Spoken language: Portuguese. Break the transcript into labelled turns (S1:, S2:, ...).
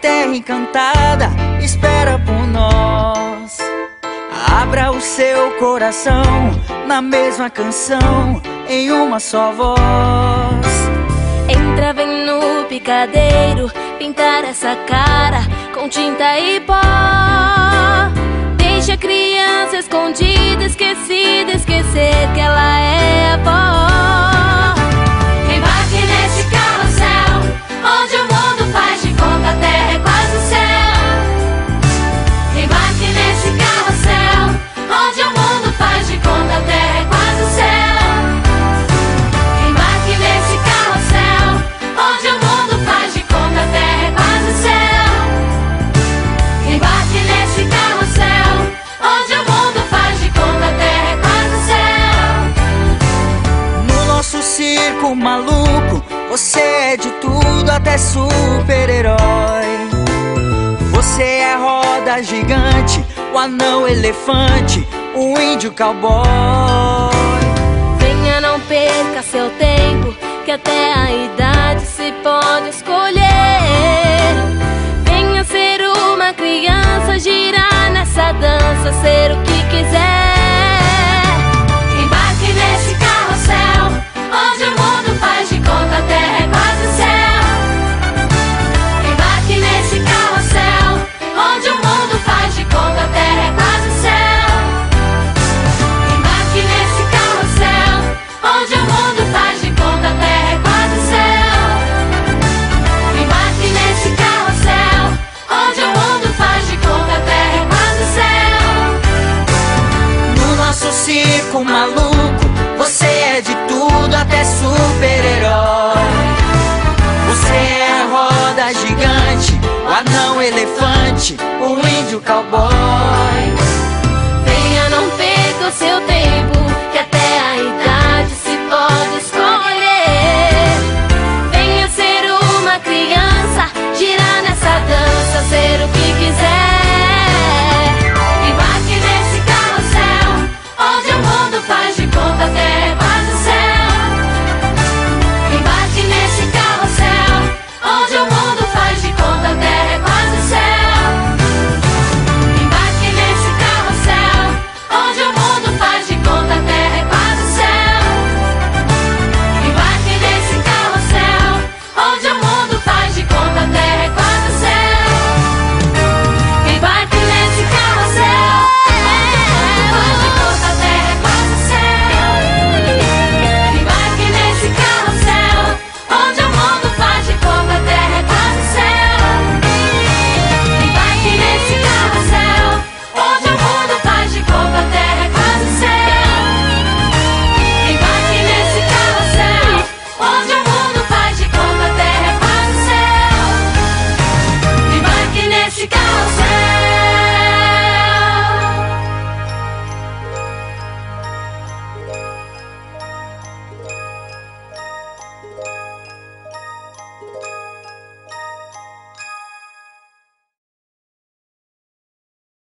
S1: terra encantada espera por nós. Abra o seu coração na mesma canção, em uma só voz.
S2: Entra, vem no picadeiro, pintar essa cara com tinta e pó. Deixa a criança escondida, esquecida, esquecer que ela
S1: circo maluco, você é de tudo até super-herói. Você é roda gigante, o anão elefante, o índio cowboy.
S2: Venha, não perca seu tempo, que até a idade se pode escolher.
S1: Circo maluco, você é de tudo até super-herói. Você é a roda gigante, o anão elefante, o índio cowboy.